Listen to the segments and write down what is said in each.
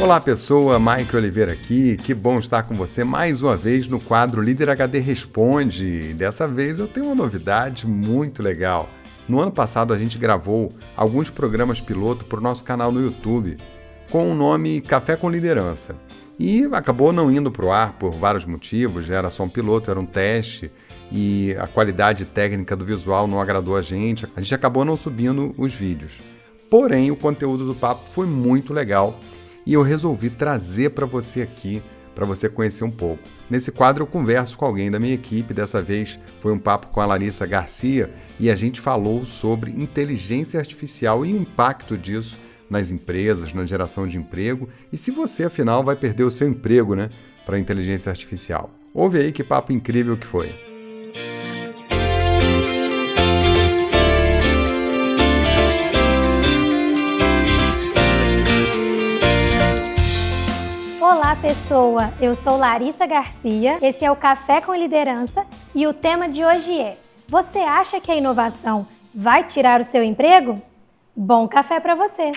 Olá pessoa, Mike Oliveira aqui, que bom estar com você mais uma vez no quadro Líder HD Responde. Dessa vez eu tenho uma novidade muito legal. No ano passado a gente gravou alguns programas piloto para o nosso canal no YouTube com o nome Café com Liderança. E acabou não indo para o ar por vários motivos, era só um piloto, era um teste e a qualidade técnica do visual não agradou a gente, a gente acabou não subindo os vídeos. Porém, o conteúdo do papo foi muito legal e eu resolvi trazer para você aqui, para você conhecer um pouco. Nesse quadro eu converso com alguém da minha equipe, dessa vez foi um papo com a Larissa Garcia e a gente falou sobre inteligência artificial e o impacto disso nas empresas, na geração de emprego e se você afinal vai perder o seu emprego, né, para inteligência artificial. Ouve aí que papo incrível que foi. Pessoa! Eu sou Larissa Garcia, esse é o Café com Liderança e o tema de hoje é: Você acha que a inovação vai tirar o seu emprego? Bom café para você!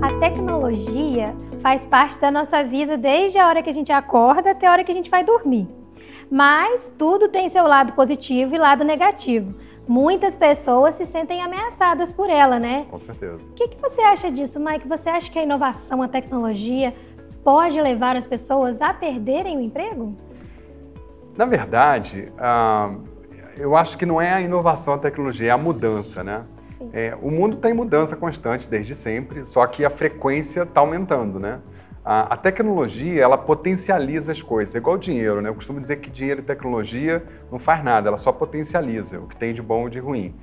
A tecnologia faz parte da nossa vida desde a hora que a gente acorda até a hora que a gente vai dormir. Mas tudo tem seu lado positivo e lado negativo muitas pessoas se sentem ameaçadas por ela, né? Com certeza. O que, que você acha disso, Mike? Você acha que a inovação, a tecnologia pode levar as pessoas a perderem o emprego? Na verdade, uh, eu acho que não é a inovação, a tecnologia, é a mudança, né? É, o mundo está em mudança constante desde sempre, só que a frequência está aumentando, né? A, a, tecnologia, ela potencializa as coisas, é igual dinheiro, né? Eu costumo dizer que dinheiro e tecnologia não faz nada, ela só potencializa o que tem de bom ou de ruim.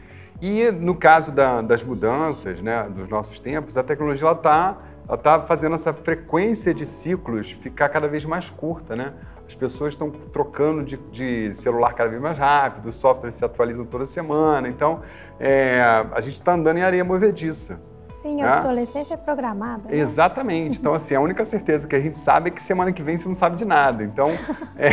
E no caso da, das mudanças, né, dos nossos tempos, a tecnologia está ela tá fazendo essa frequência de ciclos ficar cada vez mais curta, né? As pessoas estão trocando de, de, celular cada vez mais rápido, os softwares se atualizam toda semana, então é, a gente está andando em areia movediça. Sim, a né? obsolescência é programada. Né? Exatamente. Então, assim, a única certeza que a gente sabe é que semana que vem você não sabe de nada. Então, é,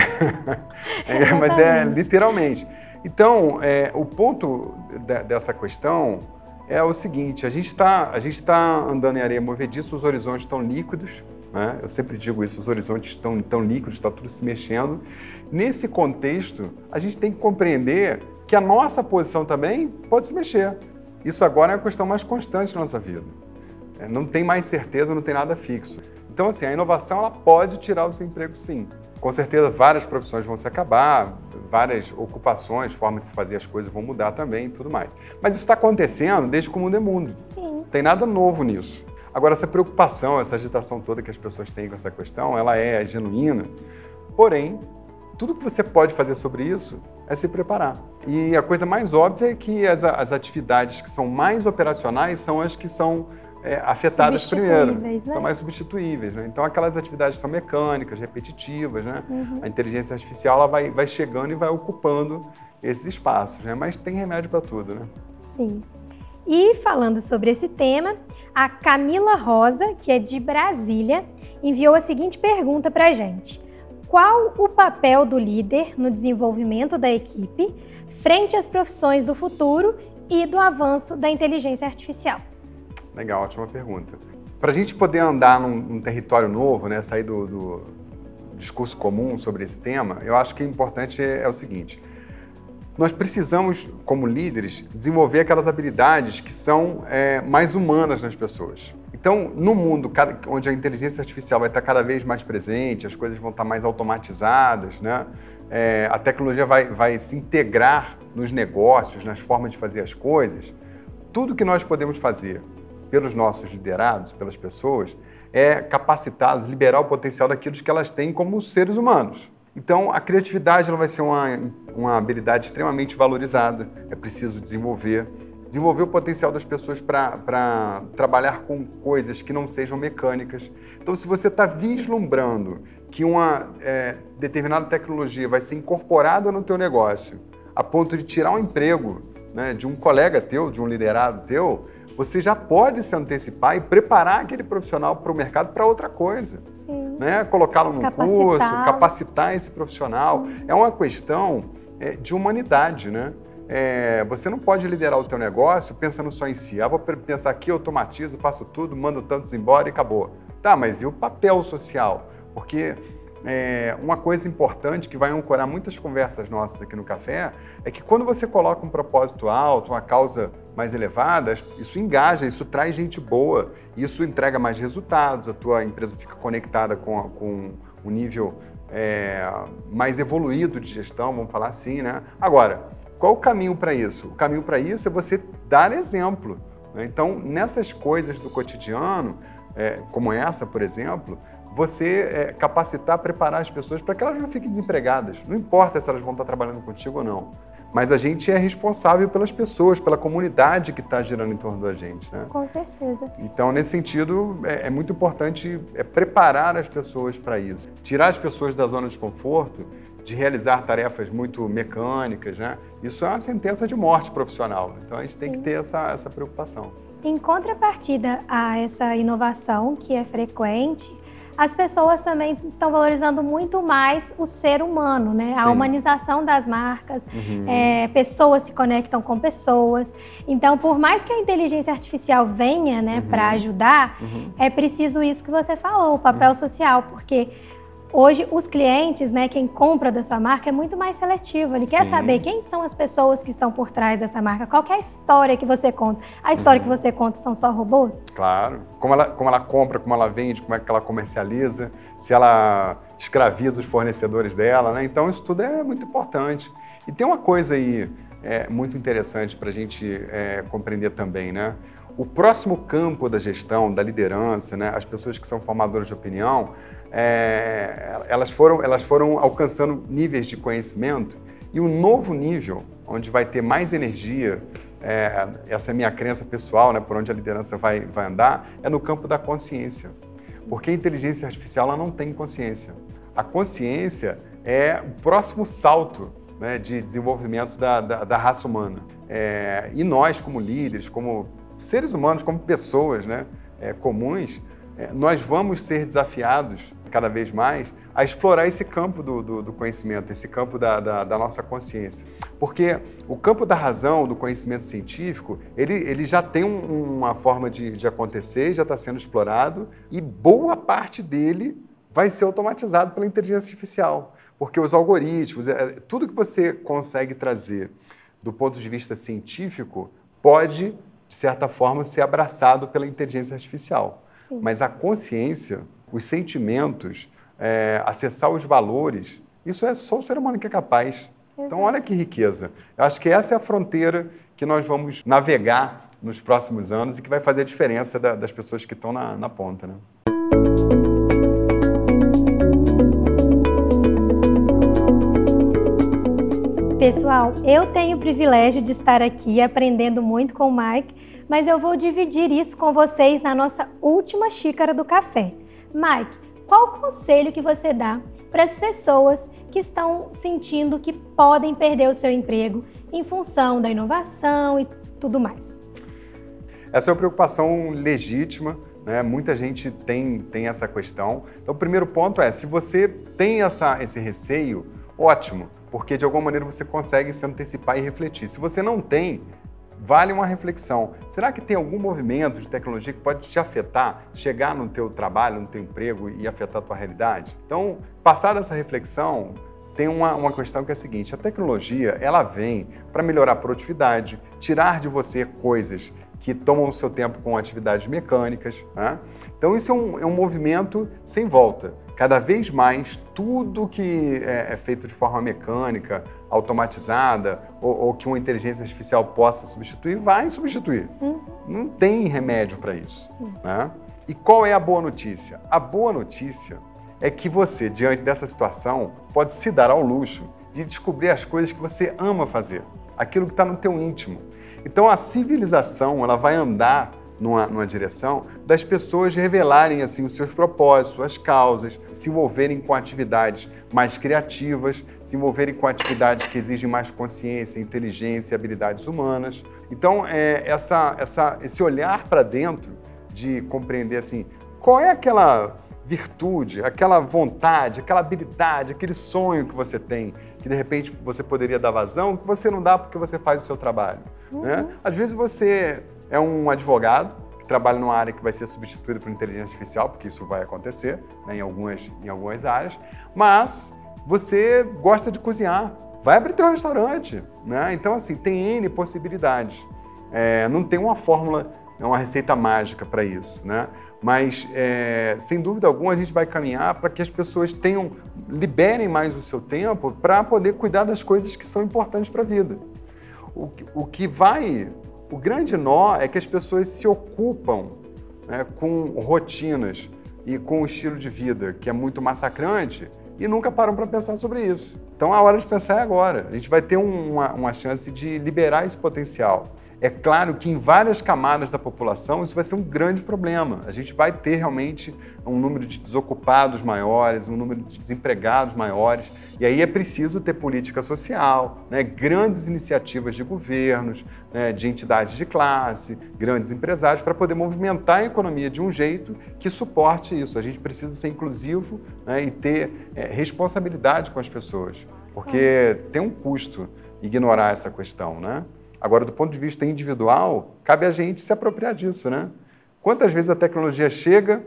é, mas é literalmente. Então, é, o ponto de, dessa questão é o seguinte: a gente está tá andando em areia movediça, os horizontes estão líquidos. Né? Eu sempre digo isso: os horizontes estão tão líquidos, está tudo se mexendo. Nesse contexto, a gente tem que compreender que a nossa posição também pode se mexer. Isso agora é a questão mais constante na nossa vida. É, não tem mais certeza, não tem nada fixo. Então, assim, a inovação ela pode tirar o seu emprego, sim. Com certeza, várias profissões vão se acabar, várias ocupações, formas de se fazer as coisas vão mudar também e tudo mais. Mas isso está acontecendo desde que o mundo é mundo. Sim. Não tem nada novo nisso. Agora, essa preocupação, essa agitação toda que as pessoas têm com essa questão, ela é genuína, porém, tudo que você pode fazer sobre isso é se preparar. E a coisa mais óbvia é que as, as atividades que são mais operacionais são as que são é, afetadas primeiro. Né? São mais substituíveis. Né? Então, aquelas atividades que são mecânicas, repetitivas, né? Uhum. a inteligência artificial ela vai, vai chegando e vai ocupando esses espaços. Né? Mas tem remédio para tudo. Né? Sim. E falando sobre esse tema, a Camila Rosa, que é de Brasília, enviou a seguinte pergunta para a gente. Qual o papel do líder no desenvolvimento da equipe frente às profissões do futuro e do avanço da inteligência artificial? Legal, ótima pergunta. Para a gente poder andar num, num, território novo, né, sair do, do, discurso comum sobre esse tema, eu acho que o importante é, é o seguinte: nós precisamos, como líderes, desenvolver aquelas habilidades que são é, mais humanas nas pessoas. Então, no mundo onde a inteligência artificial vai estar cada vez mais presente, as coisas vão estar mais automatizadas, né? É, a tecnologia vai, vai se integrar nos negócios, nas formas de fazer as coisas, tudo que nós podemos fazer pelos nossos liderados, pelas pessoas, é capacitá-las, liberar o potencial daquilo que elas têm como seres humanos. Então, a criatividade ela vai ser uma, uma habilidade extremamente valorizada, é preciso desenvolver desenvolver o potencial das pessoas para trabalhar com coisas que não sejam mecânicas. Então, se você está vislumbrando que uma é, determinada tecnologia vai ser incorporada no teu negócio, a ponto de tirar um emprego né, de um colega teu, de um liderado teu, você já pode se antecipar e preparar aquele profissional para o mercado para outra coisa. Sim. Né? Colocá-lo num curso, capacitar esse profissional. É uma questão é, de humanidade, né? É, você não pode liderar o teu negócio pensando só em si. Ah, vou pensar aqui, automatizo, faço tudo, mando tantos embora e acabou. Tá, mas e o papel social? Porque é, uma coisa importante que vai ancorar muitas conversas nossas aqui no café é que quando você coloca um propósito alto, uma causa mais elevada, isso engaja, isso traz gente boa, isso entrega mais resultados, a tua empresa fica conectada com, com um nível é, mais evoluído de gestão, vamos falar assim, né? Agora, qual o caminho para isso? O caminho para isso é você dar exemplo. Né? Então, nessas coisas do cotidiano, é, como essa, por exemplo, você é, capacitar, preparar as pessoas para que elas não fiquem desempregadas. Não importa se elas vão estar trabalhando contigo ou não. Mas a gente é responsável pelas pessoas, pela comunidade que está girando em torno da gente. Né? Com certeza. Então, nesse sentido, é, é muito importante é, preparar as pessoas para isso. Tirar as pessoas da zona de conforto, de realizar tarefas muito mecânicas. Né? Isso é uma sentença de morte profissional. Então, a gente Sim. tem que ter essa, essa preocupação. Em contrapartida a essa inovação que é frequente, as pessoas também estão valorizando muito mais o ser humano, né? Sim. A humanização das marcas, uhum. é, pessoas se conectam com pessoas. Então, por mais que a inteligência artificial venha, né, uhum. para ajudar, uhum. é preciso isso que você falou, o papel uhum. social, porque Hoje, os clientes, né, quem compra da sua marca é muito mais seletivo. Ele Sim. quer saber quem são as pessoas que estão por trás dessa marca, qual é a história que você conta. A história uhum. que você conta são só robôs? Claro. Como ela, como ela compra, como ela vende, como é que ela comercializa, se ela escraviza os fornecedores dela, né? Então, isso tudo é muito importante. E tem uma coisa aí é, muito interessante para a gente é, compreender também, né? O próximo campo da gestão, da liderança, né? as pessoas que são formadoras de opinião, é, elas, foram, elas foram alcançando níveis de conhecimento e um novo nível, onde vai ter mais energia, é, essa é a minha crença pessoal, né, por onde a liderança vai, vai andar, é no campo da consciência. Porque a inteligência artificial ela não tem consciência. A consciência é o próximo salto né, de desenvolvimento da, da, da raça humana. É, e nós, como líderes, como seres humanos, como pessoas né, é, comuns, é, nós vamos ser desafiados cada vez mais a explorar esse campo do, do, do conhecimento, esse campo da, da, da, nossa consciência. Porque o campo da razão, do conhecimento científico, ele, ele já tem um, uma forma de, de acontecer, já está sendo explorado, e boa parte dele vai ser automatizado pela inteligência artificial. Porque os algoritmos, é, tudo que você consegue trazer do ponto de vista científico, pode, de certa forma, ser abraçado pela inteligência artificial. Sim. Mas a consciência, os sentimentos, é, acessar os valores, isso é só o ser humano que é capaz. Exato. Então, olha que riqueza. Eu acho que essa é a fronteira que nós vamos navegar nos próximos anos e que vai fazer a diferença da, das pessoas que estão na, na ponta. Né? Pessoal, eu tenho o privilégio de estar aqui aprendendo muito com o Mike, mas eu vou dividir isso com vocês na nossa última xícara do café. Mike, qual o conselho que você dá para as pessoas que estão sentindo que podem perder o seu emprego em função da inovação e tudo mais? Essa é uma preocupação legítima, né? Muita gente tem, tem essa questão. Então, o primeiro ponto é: se você tem essa, esse receio, ótimo porque de alguma maneira você consegue se antecipar e refletir. Se você não tem, vale uma reflexão. Será que tem algum movimento de tecnologia que pode te afetar, chegar no teu trabalho, no teu emprego e afetar a tua realidade? Então, passar essa reflexão, tem uma, uma questão que é a seguinte: a tecnologia ela vem para melhorar a produtividade, tirar de você coisas que tomam o seu tempo com atividades mecânicas. Né? Então, isso é um, é um movimento sem volta cada vez mais tudo que é, é feito de forma mecânica, automatizada, ou, ou, que uma inteligência artificial possa substituir, vai substituir. Uhum. Não tem remédio para isso. Né? E qual é a boa notícia? A boa notícia é que você, diante dessa situação, pode se dar ao luxo de descobrir as coisas que você ama fazer, aquilo que está no teu íntimo. Então a civilização ela vai andar numa, numa direção das pessoas revelarem assim os seus propósitos, suas causas, se envolverem com atividades mais criativas, se envolverem com atividades que exigem mais consciência, inteligência e habilidades humanas. Então, é, essa, essa, esse olhar para dentro de compreender assim, qual é aquela virtude, aquela vontade, aquela habilidade, aquele sonho que você tem, que de repente você poderia dar vazão, que você não dá porque você faz o seu trabalho. Uhum. Né? Às vezes você é um advogado que trabalha numa área que vai ser substituída por inteligência artificial, porque isso vai acontecer né, em, algumas, em algumas áreas, mas você gosta de cozinhar, vai abrir teu restaurante. Né? Então, assim, tem N possibilidades. É, não tem uma fórmula, uma receita mágica para isso. Né? Mas, é, sem dúvida alguma, a gente vai caminhar para que as pessoas tenham, liberem mais o seu tempo para poder cuidar das coisas que são importantes para a vida. O, o que vai. O grande nó é que as pessoas se ocupam né, com rotinas e com o estilo de vida que é muito massacrante e nunca param para pensar sobre isso. Então a hora de pensar é agora. A gente vai ter uma, uma chance de liberar esse potencial. É claro que em várias camadas da população isso vai ser um grande problema. A gente vai ter realmente um número de desocupados maiores, um número de desempregados maiores, e aí é preciso ter política social, né, grandes iniciativas de governos, né, de entidades de classe, grandes empresários, para poder movimentar a economia de um jeito que suporte isso. A gente precisa ser inclusivo né, e ter é, responsabilidade com as pessoas, porque tem um custo ignorar essa questão, né? Agora, do ponto de vista individual, cabe a gente se apropriar disso, né? Quantas vezes a tecnologia chega,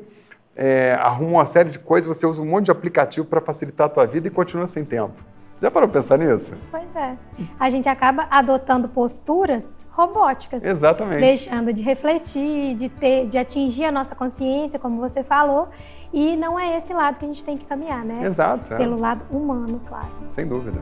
é, arruma uma série de coisas, você usa um monte de aplicativo para facilitar a tua vida e continua sem tempo. Já parou para pensar nisso? Pois é. A gente acaba adotando posturas robóticas. Exatamente. Deixando de refletir, de, ter, de atingir a nossa consciência, como você falou. E não é esse lado que a gente tem que caminhar, né? Exato. É. Pelo lado humano, claro. Sem dúvida.